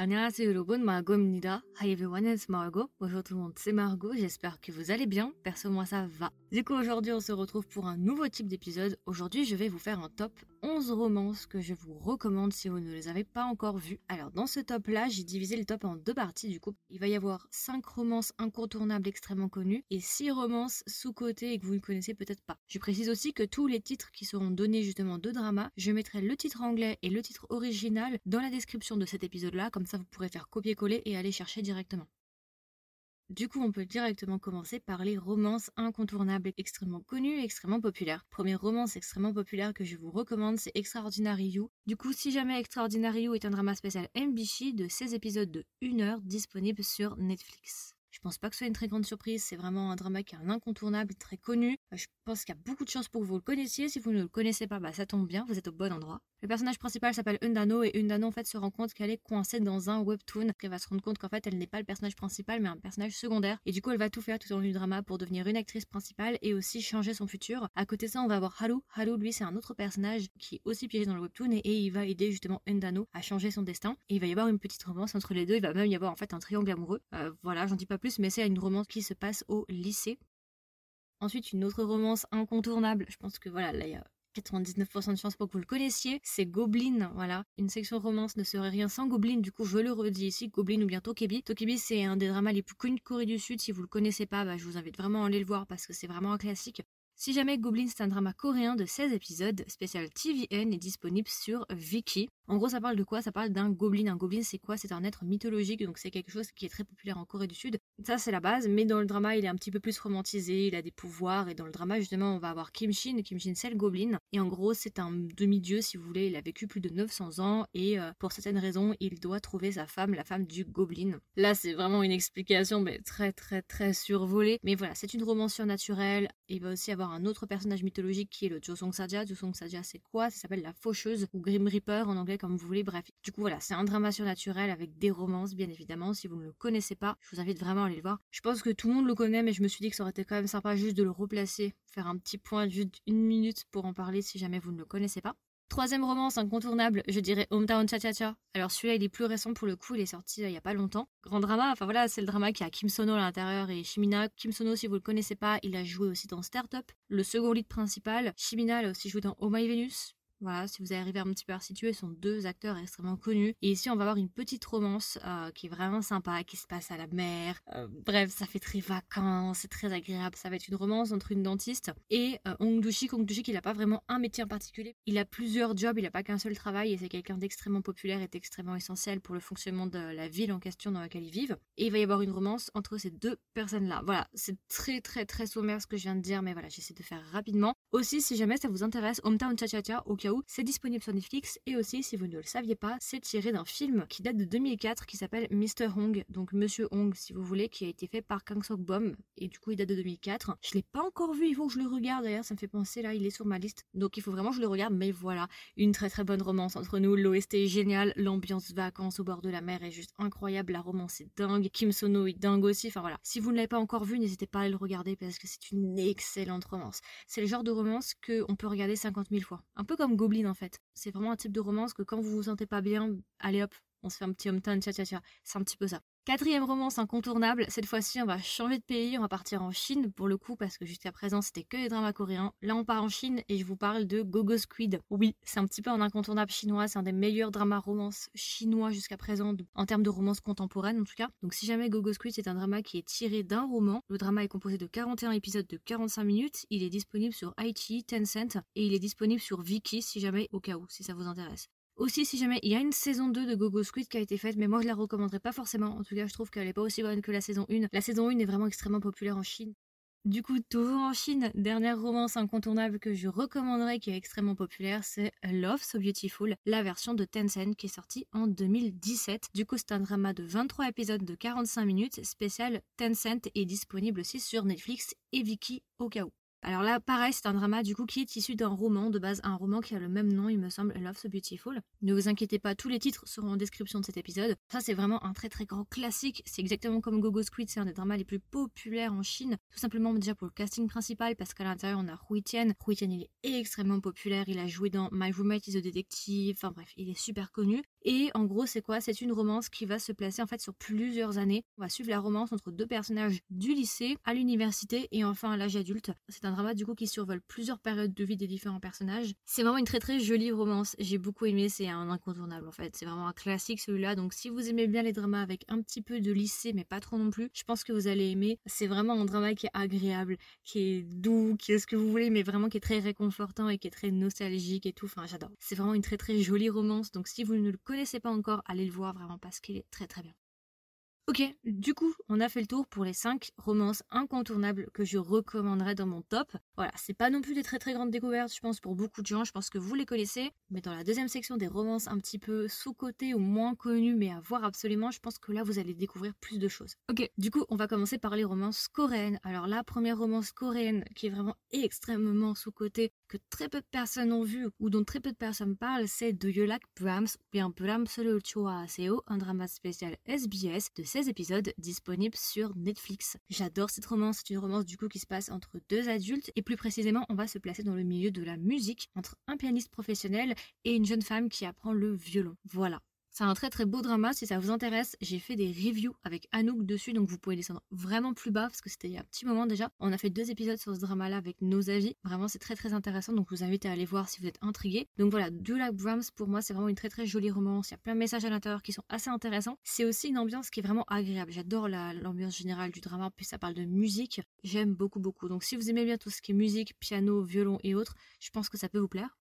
안녕하세요 여러분, Margot입니다. Hi everyone, it's Margot. Bonjour tout le monde, c'est Margot. J'espère que vous allez bien. Perso, moi ça va. Du coup, aujourd'hui, on se retrouve pour un nouveau type d'épisode. Aujourd'hui, je vais vous faire un top 11 romances que je vous recommande si vous ne les avez pas encore vues. Alors, dans ce top-là, j'ai divisé le top en deux parties. Du coup, il va y avoir 5 romances incontournables extrêmement connues et 6 romances sous-cotées et que vous ne connaissez peut-être pas. Je précise aussi que tous les titres qui seront donnés justement de drama, je mettrai le titre anglais et le titre original dans la description de cet épisode-là. Comme ça vous pourrez faire copier-coller et aller chercher directement. Du coup, on peut directement commencer par les romances incontournables extrêmement connues et extrêmement populaires. Première romance extrêmement populaire que je vous recommande, c'est Extraordinary You. Du coup, si jamais Extraordinary You est un drama spécial MBC de 16 épisodes de 1 heure disponible sur Netflix. Je pense pas que ce soit une très grande surprise, c'est vraiment un drama qui est un incontournable, très connu. Je pense qu'il y a beaucoup de chances pour que vous le connaissiez. Si vous ne le connaissez pas, bah ça tombe bien, vous êtes au bon endroit. Le personnage principal s'appelle Undano et Undano en fait se rend compte qu'elle est coincée dans un webtoon. Elle va se rendre compte qu'en fait elle n'est pas le personnage principal mais un personnage secondaire. Et du coup elle va tout faire tout au long du drama pour devenir une actrice principale et aussi changer son futur. À côté de ça on va avoir Haru. Haru lui c'est un autre personnage qui est aussi piégé dans le webtoon et, il va aider justement Undano à changer son destin. Et il va y avoir une petite romance entre les deux. Il va même y avoir en fait un triangle amoureux. Euh, voilà j'en dis pas plus mais c'est une romance qui se passe au lycée. Ensuite, une autre romance incontournable, je pense que voilà, là il y a 99% de chances pour que vous le connaissiez, c'est Goblin, voilà. Une section romance ne serait rien sans Goblin, du coup je le redis ici, Goblin ou bien Tokebi. Tokebi c'est un des dramas les plus connus de Corée du Sud, si vous le connaissez pas, bah, je vous invite vraiment à aller le voir parce que c'est vraiment un classique. Si jamais Goblin c'est un drama coréen de 16 épisodes, spécial TVN est disponible sur Viki. En gros, ça parle de quoi? Ça parle d'un goblin. Un goblin, c'est quoi? C'est un être mythologique, donc c'est quelque chose qui est très populaire en Corée du Sud. Ça, c'est la base, mais dans le drama, il est un petit peu plus romantisé, il a des pouvoirs, et dans le drama, justement, on va avoir Kim Shin. Kim Shin, c'est le goblin. Et en gros, c'est un demi-dieu, si vous voulez. Il a vécu plus de 900 ans, et euh, pour certaines raisons, il doit trouver sa femme, la femme du goblin. Là, c'est vraiment une explication, mais très, très, très survolée. Mais voilà, c'est une romance surnaturelle. Il va aussi avoir un autre personnage mythologique qui est le Josong Saja. Josong Saja, c'est quoi? Ça s'appelle la faucheuse, ou Grim Reaper en anglais comme vous voulez, bref. Du coup voilà, c'est un drama surnaturel avec des romances bien évidemment. Si vous ne le connaissez pas, je vous invite vraiment à aller le voir. Je pense que tout le monde le connaît, mais je me suis dit que ça aurait été quand même sympa juste de le replacer, faire un petit point juste une minute pour en parler si jamais vous ne le connaissez pas. Troisième romance incontournable, je dirais Hometown Cha Cha Cha. Alors celui-là, il est plus récent pour le coup, il est sorti euh, il y a pas longtemps. Grand drama, enfin voilà, c'est le drama qui a Kim Sono à l'intérieur et Shimina. Kim Sono, si vous le connaissez pas, il a joué aussi dans Startup. Le second lead principal, Shimina, a aussi joué dans Oh My Venus. Voilà, si vous arrivez un petit peu à situer, sont deux acteurs extrêmement connus. Et ici, on va avoir une petite romance euh, qui est vraiment sympa, qui se passe à la mer. Euh, bref, ça fait très vacances, c'est très agréable. Ça va être une romance entre une dentiste et euh, Ong Dushik. Ong Dushik, il n'a pas vraiment un métier en particulier. Il a plusieurs jobs, il n'a pas qu'un seul travail et c'est quelqu'un d'extrêmement populaire et extrêmement essentiel pour le fonctionnement de la ville en question dans laquelle ils vivent. Et il va y avoir une romance entre ces deux personnes-là. Voilà, c'est très très très sommaire ce que je viens de dire, mais voilà, j'essaie de faire rapidement. Aussi, si jamais ça vous intéresse, Hometown Cha Cha Cha, au cas c'est disponible sur Netflix et aussi, si vous ne le saviez pas, c'est tiré d'un film qui date de 2004 qui s'appelle Mr. Hong, donc Monsieur Hong si vous voulez, qui a été fait par Kang Sok Bom et du coup il date de 2004. Je l'ai pas encore vu, il faut que je le regarde d'ailleurs, ça me fait penser là, il est sur ma liste, donc il faut vraiment que je le regarde, mais voilà, une très très bonne romance entre nous, l'OST est génial, l'ambiance vacances au bord de la mer est juste incroyable, la romance est dingue, Kim Sono est dingue aussi, enfin voilà. Si vous ne l'avez pas encore vu, n'hésitez pas à le regarder parce que c'est une excellente romance. C'est le genre de romance qu'on peut regarder 50 000 fois. Un peu comme Goblin en fait. C'est vraiment un type de romance que quand vous vous sentez pas bien, allez hop, on se fait un petit hometown, tcha tcha tcha. C'est un petit peu ça. Quatrième romance incontournable, cette fois-ci on va changer de pays, on va partir en Chine pour le coup parce que jusqu'à présent c'était que les dramas coréens. Là on part en Chine et je vous parle de Gogo Squid. Oui, c'est un petit peu un incontournable chinois, c'est un des meilleurs dramas romances chinois jusqu'à présent en termes de romance contemporaine en tout cas. Donc si jamais Gogo Squid c'est un drama qui est tiré d'un roman, le drama est composé de 41 épisodes de 45 minutes, il est disponible sur iQIYI, Tencent et il est disponible sur Viki si jamais au cas où si ça vous intéresse. Aussi, si jamais il y a une saison 2 de Gogo Squid qui a été faite, mais moi je la recommanderais pas forcément. En tout cas, je trouve qu'elle est pas aussi bonne que la saison 1. La saison 1 est vraiment extrêmement populaire en Chine. Du coup, toujours en Chine, dernière romance incontournable que je recommanderais qui est extrêmement populaire, c'est Love So Beautiful, la version de Tencent qui est sortie en 2017. Du coup, c'est un drama de 23 épisodes de 45 minutes, spécial Tencent est disponible aussi sur Netflix et Viki au cas où. Alors là, pareil, c'est un drama du coup qui est issu d'un roman, de base un roman qui a le même nom, il me semble, Love So Beautiful. Ne vous inquiétez pas, tous les titres seront en description de cet épisode. Ça, c'est vraiment un très très grand classique. C'est exactement comme Gogo Squid, c'est un des dramas les plus populaires en Chine. Tout simplement déjà pour le casting principal, parce qu'à l'intérieur, on a Hui Tian. Hui Tian, il est extrêmement populaire. Il a joué dans My Roommate is a Detective. Enfin bref, il est super connu. Et en gros, c'est quoi? C'est une romance qui va se placer en fait sur plusieurs années. On va suivre la romance entre deux personnages du lycée à l'université et enfin à l'âge adulte. C'est un drama du coup qui survole plusieurs périodes de vie des différents personnages. C'est vraiment une très très jolie romance. J'ai beaucoup aimé, c'est un incontournable en fait. C'est vraiment un classique celui-là. Donc si vous aimez bien les dramas avec un petit peu de lycée mais pas trop non plus, je pense que vous allez aimer. C'est vraiment un drama qui est agréable, qui est doux, qui est ce que vous voulez, mais vraiment qui est très réconfortant et qui est très nostalgique et tout. Enfin, j'adore. C'est vraiment une très très jolie romance. Donc si vous ne le connaissez pas encore, allez le voir vraiment parce qu'il est très très bien. Ok, du coup, on a fait le tour pour les 5 romances incontournables que je recommanderais dans mon top. Voilà, c'est pas non plus des très très grandes découvertes, je pense, pour beaucoup de gens, je pense que vous les connaissez. Mais dans la deuxième section des romances un petit peu sous-cotées ou moins connues, mais à voir absolument, je pense que là, vous allez découvrir plus de choses. Ok, du coup, on va commencer par les romances coréennes. Alors, la première romance coréenne qui est vraiment extrêmement sous-cotée, que très peu de personnes ont vu ou dont très peu de personnes parlent, c'est de Yolak Brahms, ou bien Brahms le Seo, un drama spécial SBS de 16 épisodes disponibles sur Netflix. J'adore cette romance, c'est une romance du coup qui se passe entre deux adultes et plus précisément on va se placer dans le milieu de la musique entre un pianiste professionnel et une jeune femme qui apprend le violon. Voilà. C'est un très très beau drama, si ça vous intéresse, j'ai fait des reviews avec Anouk dessus, donc vous pouvez descendre vraiment plus bas, parce que c'était il y a un petit moment déjà. On a fait deux épisodes sur ce drama-là avec nos avis, vraiment c'est très très intéressant, donc je vous invite à aller voir si vous êtes intrigués. Donc voilà, Do Like Brahms, pour moi c'est vraiment une très très jolie romance, il y a plein de messages à l'intérieur qui sont assez intéressants. C'est aussi une ambiance qui est vraiment agréable, j'adore l'ambiance générale du drama, puis ça parle de musique, j'aime beaucoup beaucoup. Donc si vous aimez bien tout ce qui est musique, piano, violon et autres, je pense que ça peut vous plaire.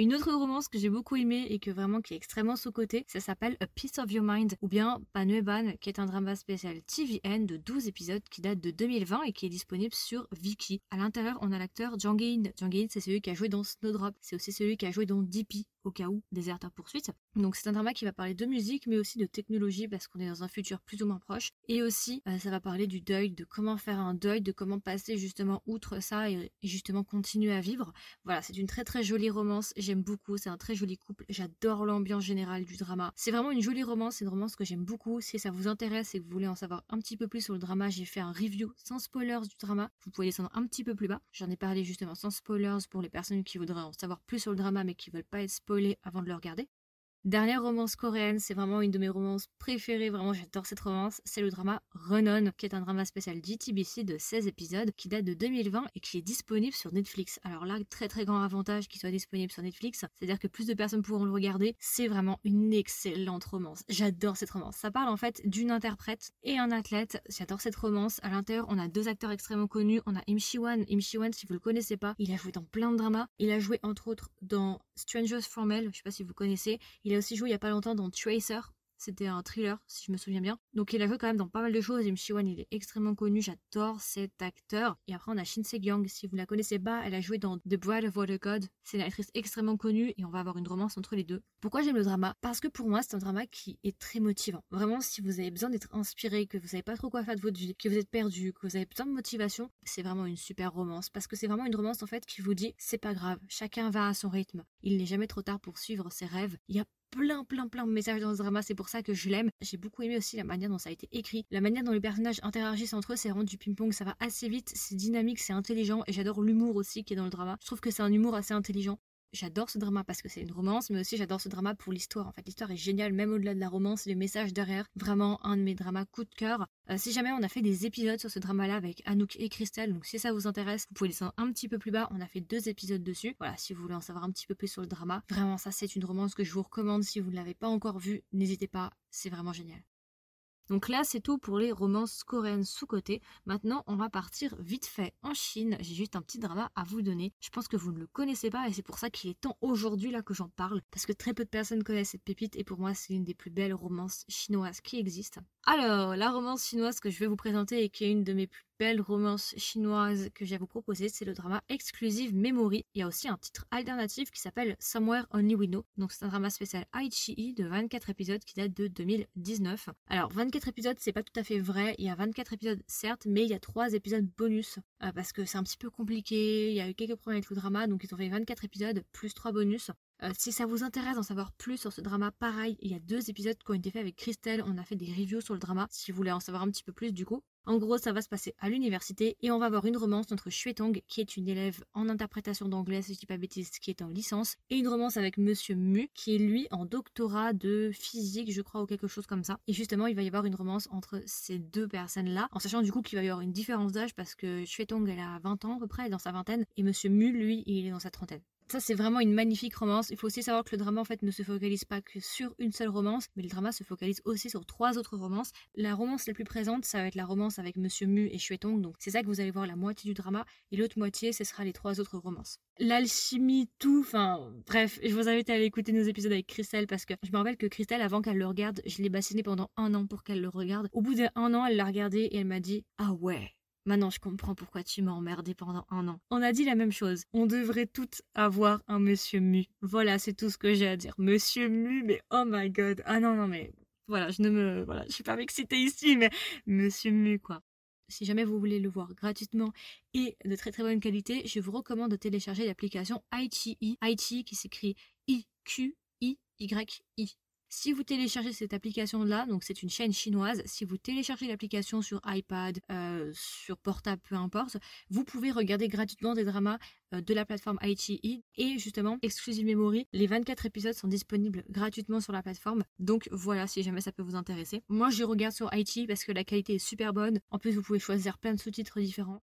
Une autre romance que j'ai beaucoup aimée et que vraiment qui est extrêmement sous-cotée, ça s'appelle A Piece of Your Mind ou bien Panueban, qui est un drama spécial TVN de 12 épisodes qui date de 2020 et qui est disponible sur Viki. À l'intérieur, on a l'acteur Jang In. Jang In, c'est celui qui a joué dans Snowdrop, c'est aussi celui qui a joué dans DP, au cas où, Déserteur Poursuite. Donc c'est un drama qui va parler de musique mais aussi de technologie parce qu'on est dans un futur plus ou moins proche. Et aussi euh, ça va parler du deuil, de comment faire un deuil, de comment passer justement outre ça et, justement continuer à vivre. Voilà, c'est une très très jolie romance, j'aime beaucoup, c'est un très joli couple, j'adore l'ambiance générale du drama. C'est vraiment une jolie romance, c'est une romance que j'aime beaucoup. Si ça vous intéresse et que vous voulez en savoir un petit peu plus sur le drama, j'ai fait un review sans spoilers du drama. Vous pouvez descendre un petit peu plus bas. J'en ai parlé justement sans spoilers pour les personnes qui voudraient en savoir plus sur le drama mais qui veulent pas être avant de le regarder. Dernière romance coréenne, c'est vraiment une de mes romances préférées, vraiment j'adore cette romance, c'est le drama Renon, qui est un drama spécial JTBC de 16 épisodes qui date de 2020 et qui est disponible sur Netflix. Alors là, très très grand avantage qu'il soit disponible sur Netflix, c'est-à-dire que plus de personnes pourront le regarder, c'est vraiment une excellente romance. J'adore cette romance. Ça parle en fait d'une interprète et un athlète, j'adore cette romance. À l'intérieur, on a deux acteurs extrêmement connus, on a Im Shi-wan. Im Shi-wan, si vous le connaissez pas, il a joué dans plein de dramas, il a joué entre autres dans Strangers from Hell, je sais pas si vous connaissez, il a aussi joué il y a pas longtemps dans Tracer, c'était un thriller, si je me souviens bien. Donc il a joué quand même dans pas mal de choses. Et Wan, il est extrêmement connu. J'adore cet acteur. Et après, on a Shin Se-gyung. Si vous la connaissez pas, elle a joué dans The Bride of Water God. C'est une actrice extrêmement connue et on va avoir une romance entre les deux. Pourquoi j'aime le drama? Parce que pour moi, c'est un drama qui est très motivant. Vraiment, si vous avez besoin d'être inspiré, que vous savez pas trop quoi faire de votre vie, que vous êtes perdu, que vous avez besoin de motivation, c'est vraiment une super romance. Parce que c'est vraiment une romance en fait qui vous dit c'est pas grave, chacun va à son rythme. Il n'est jamais trop tard pour suivre ses rêves. Il y a plein, plein, plein de messages dans ce drama. C'est pour ça que je l'aime. J'ai beaucoup aimé aussi la manière dont ça a été écrit. La manière dont les personnages interagissent entre eux, c'est vraiment du ping-pong. Ça va assez vite, c'est dynamique, c'est intelligent. Et j'adore l'humour aussi qui est dans le drama. Je trouve que c'est un humour assez intelligent j'adore ce drama parce que c'est une romance, mais aussi j'adore ce drama pour l'histoire. En fait, l'histoire est géniale, même au-delà de la romance, les messages derrière. Vraiment un de mes dramas coup de cœur. Euh, si jamais on a fait des épisodes sur ce drama-là avec Anouk et Christelle, donc si ça vous intéresse, vous pouvez descendre un petit peu plus bas. On a fait deux épisodes dessus. Voilà, si vous voulez en savoir un petit peu plus sur le drama. Vraiment, ça c'est une romance que je vous recommande. Si vous ne l'avez pas encore vue, n'hésitez pas, c'est vraiment génial. Donc là, c'est tout pour les romances coréennes sous-côté. Maintenant, on va partir vite fait en Chine. J'ai juste un petit drama à vous donner. Je pense que vous ne le connaissez pas et c'est pour ça qu'il est temps aujourd'hui là que j'en parle. Parce que très peu de personnes connaissent cette pépite et pour moi, c'est une des plus belles romances chinoises qui existent. Alors, la romance chinoise que je vais vous présenter et qui est une de mes plus belle romance chinoise que j'ai à vous proposer, c'est le drama Exclusive Memory. Il y a aussi un titre alternatif qui s'appelle Somewhere Only We Know. Donc c'est un drama spécial Aichi de 24 épisodes qui date de 2019. Alors 24 épisodes, c'est pas tout à fait vrai. Il y a 24 épisodes certes, mais il y a 3 épisodes bonus euh, parce que c'est un petit peu compliqué. Il y a eu quelques problèmes avec le drama, donc ils ont fait 24 épisodes plus 3 bonus. Euh, si ça vous intéresse d'en savoir plus sur ce drama, pareil, il y a deux épisodes qui ont été faits avec Christelle. On a fait des reviews sur le drama, si vous voulez en savoir un petit peu plus du coup. En gros, ça va se passer à l'université et on va avoir une romance entre Tong, qui est une élève en interprétation d'anglais, si je dis pas bêtise, qui est en licence, et une romance avec Monsieur Mu, qui est lui en doctorat de physique, je crois, ou quelque chose comme ça. Et justement, il va y avoir une romance entre ces deux personnes-là, en sachant du coup qu'il va y avoir une différence d'âge parce que Tong, elle a 20 ans à peu près, elle est dans sa vingtaine, et Monsieur Mu, lui, il est dans sa trentaine. Ça, c'est vraiment une magnifique romance. Il faut aussi savoir que le drama, en fait, ne se focalise pas que sur une seule romance, mais le drama se focalise aussi sur trois autres romances. La romance la plus présente, ça va être la romance avec Monsieur Mu et Xuetong, donc c'est ça que vous allez voir la moitié du drama, et l'autre moitié, ce sera les trois autres romances. L'alchimie, tout, enfin, bref, je vous invite à aller écouter nos épisodes avec Christelle, parce que je me rappelle que Christelle, avant qu'elle le regarde, je l'ai bassinée pendant un an pour qu'elle le regarde. Au bout d'un an, elle l'a regardé et elle m'a dit, ah ouais, Maintenant, je comprends pourquoi tu m'as emmerdé pendant un an. On a dit la même chose. On devrait toutes avoir un monsieur mu. Voilà, c'est tout ce que j'ai à dire. Monsieur mu, mais oh my god. Ah non, non, mais voilà, je ne me. Voilà, je suis pas excitée ici, mais monsieur mu, quoi. Si jamais vous voulez le voir gratuitement et de très très bonne qualité, je vous recommande de télécharger l'application. IT qui s'écrit I-Q-I-Y-I. Si vous téléchargez cette application-là, donc c'est une chaîne chinoise, si vous téléchargez l'application sur iPad, euh, sur portable, peu importe, vous pouvez regarder gratuitement des dramas euh, de la plateforme iQIYI. Et justement, Exclusive Memory, les 24 épisodes sont disponibles gratuitement sur la plateforme. Donc voilà, si jamais ça peut vous intéresser. Moi, je regarde sur iQIYI parce que la qualité est super bonne. En plus, vous pouvez choisir plein de sous-titres différents.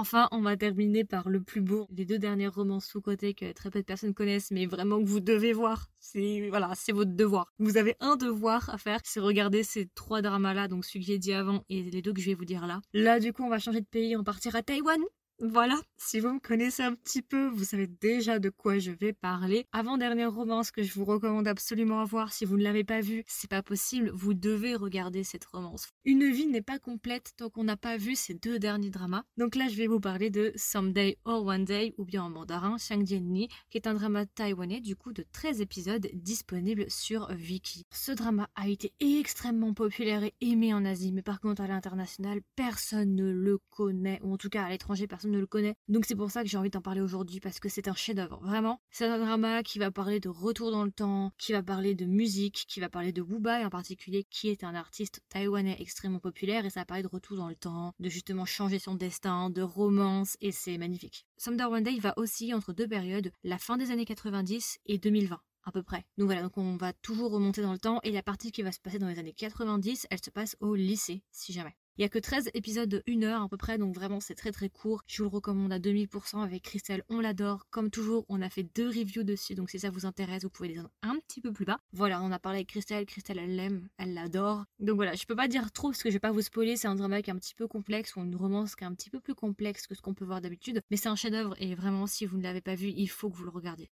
Enfin, on va terminer par le plus beau, les deux dernières romances sous-côté que très peu de personnes connaissent, mais vraiment que vous devez voir. C'est voilà, c'est votre devoir. Vous avez un devoir à faire, c'est regarder ces trois dramas-là, donc celui que j'ai dit avant et les deux que je vais vous dire là. Là, du coup, on va changer de pays, on partira à Taïwan. Voilà, si vous me connaissez un petit peu, vous savez déjà de quoi je vais parler. Avant-dernière romance que je vous recommande absolument à voir, si vous ne l'avez pas vue, c'est pas possible, vous devez regarder cette romance. Une vie n'est pas complète tant qu'on n'a pas vu ces deux derniers dramas. Donc là, je vais vous parler de Someday or One Day, ou bien en mandarin, Ni, qui est un drama taïwanais du coup de 13 épisodes disponible sur Viki. Ce drama a été extrêmement populaire et aimé en Asie, mais par contre à l'international, personne ne le connaît, ou en tout cas à l'étranger, personne ne le connaît. Donc c'est pour ça que j'ai envie d'en parler aujourd'hui parce que c'est un chef-d'œuvre. Vraiment, c'est un drama qui va parler de retour dans le temps, qui va parler de musique, qui va parler de Wu Bai en particulier, qui est un artiste taïwanais extrêmement populaire et ça va parler de retour dans le temps, de justement changer son destin, de romance et c'est magnifique. Someday One Day va aussi entre deux périodes, la fin des années 90 et 2020 à peu près. Donc voilà, donc on va toujours remonter dans le temps et la partie qui va se passer dans les années 90, elle se passe au lycée, si jamais. Il y a que 13 épisodes de 1 heure à peu près, donc vraiment c'est très très court. Je vous le recommande à 2000% avec Christelle, on l'adore. Comme toujours, on a fait deux reviews dessus, donc si ça vous intéresse, vous pouvez les entendre un petit peu plus bas. Voilà, on a parlé avec Christelle, Christelle elle l'aime, elle l'adore. Donc voilà, je peux pas dire trop parce que je vais pas vous spoiler, c'est un drama qui est un petit peu complexe ou une romance qui est un petit peu plus complexe que ce qu'on peut voir d'habitude, mais c'est un chef-d'œuvre et vraiment si vous ne l'avez pas vu, il faut que vous le regardiez.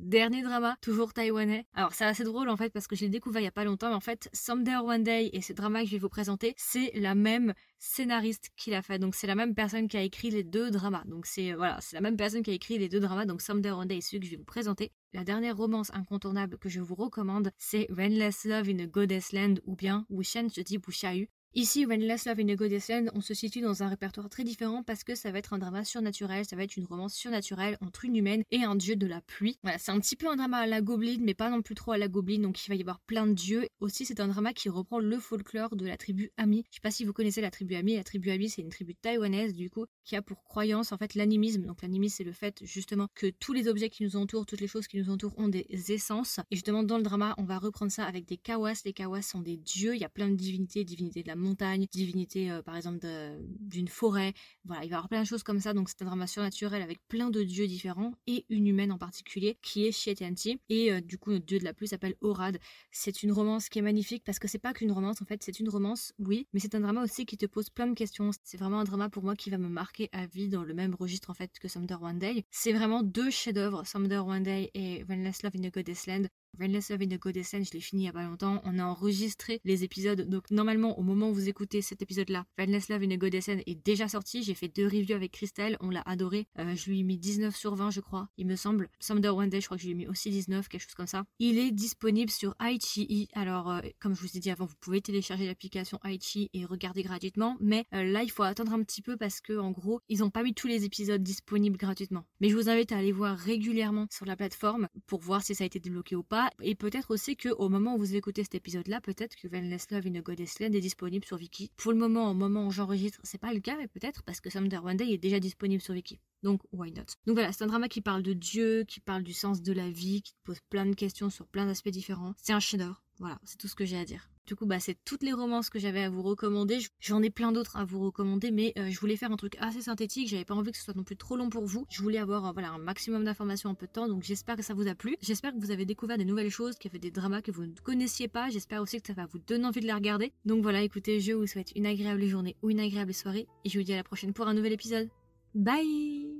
Dernier drama, toujours taïwanais. Alors c'est assez drôle en fait parce que je l'ai découvert il y a pas longtemps, mais en fait Someday or One Day et ce drama que je vais vous présenter, c'est la même scénariste qui l'a fait. Donc c'est la même personne qui a écrit les deux dramas. Donc c'est voilà, c'est la même personne qui a écrit les deux dramas. Donc Someday or One Day est celui que je vais vous présenter. La dernière romance incontournable que je vous recommande, c'est Rainless Love in a Goddess Land ou bien Wushen Jeti Bushayu. Ici, When Last Love in a Goddess Land, on se situe dans un répertoire très différent parce que ça va être un drama surnaturel, ça va être une romance surnaturelle entre une humaine et un dieu de la pluie. Voilà, c'est un petit peu un drama à la Goblin, mais pas non plus trop à la Goblin, donc il va y avoir plein de dieux. Aussi, c'est un drama qui reprend le folklore de la tribu Ami. Je sais pas si vous connaissez la tribu Ami. La tribu Ami, c'est une tribu taïwanaise, du coup, qui a pour croyance en fait l'animisme. Donc l'animisme, c'est le fait justement que tous les objets qui nous entourent, toutes les choses qui nous entourent ont des essences. Et justement, dans le drama, on va reprendre ça avec des kawas. Les kawas sont des dieux. Il y a plein de divinités, divinités de la montagne, divinité euh, par exemple d'une forêt. Voilà, il va y avoir plein de choses comme ça. Donc c'est un drama surnaturel avec plein de dieux différents et une humaine en particulier qui est Shietianti. Et euh, du coup, notre dieu de la pluie s'appelle Orad. C'est une romance qui est magnifique parce que c'est pas qu'une romance en fait, c'est une romance, oui, mais c'est un drama aussi qui te pose plein de questions. C'est vraiment un drama pour moi qui va me marquer à vie dans le même registre en fait que Someday One Day. C'est vraiment deux chefs-d'œuvre, Someday One Day et When Love in the Goddess Land. Endless Love in the Goddess je l'ai fini il y a pas longtemps. On a enregistré les épisodes. Donc normalement, au moment où vous écoutez cet épisode-là, Endless Love in the Goddess est déjà sorti. J'ai fait deux reviews avec Christelle. On l'a adoré. Euh, je lui ai mis 19 sur 20, je crois. Il me semble. Someday One Day, je crois que je lui ai mis aussi 19, quelque chose comme ça. Il est disponible sur Aichi. Alors, euh, comme je vous ai dit avant, vous pouvez télécharger l'application Aichi et regarder gratuitement. Mais euh, là, il faut attendre un petit peu parce que, en gros, ils n'ont pas mis tous les épisodes disponibles gratuitement. Mais je vous invite à aller voir régulièrement sur la plateforme pour voir si ça a été débloqué ou pas. Et peut-être aussi que au moment où vous écoutez cet épisode-là, peut-être que Vanless Love in a Goddess Land est disponible sur Viki. Pour le moment, au moment où j'enregistre, c'est pas le cas, mais peut-être parce que Someday One Day est déjà disponible sur Viki. Donc, why not? Donc voilà, c'est un drama qui parle de Dieu, qui parle du sens de la vie, qui pose plein de questions sur plein d'aspects différents. C'est un chef-d'œuvre. Voilà, c'est tout ce que j'ai à dire. Du coup, bah, c'est toutes les romances que j'avais à vous recommander. J'en ai plein d'autres à vous recommander, mais euh, je voulais faire un truc assez synthétique. J'avais pas envie que ce soit non plus trop long pour vous. Je voulais avoir euh, un maximum d'informations en peu de temps, donc j'espère que ça vous a plu. J'espère que vous avez découvert des nouvelles choses, qu'il y avait des dramas que vous ne connaissiez pas. J'espère aussi que ça va vous donner envie de les regarder. Donc voilà, écoutez, je vous souhaite une agréable journée ou une agréable soirée, et je vous dis à la prochaine pour un nouvel épisode. Bye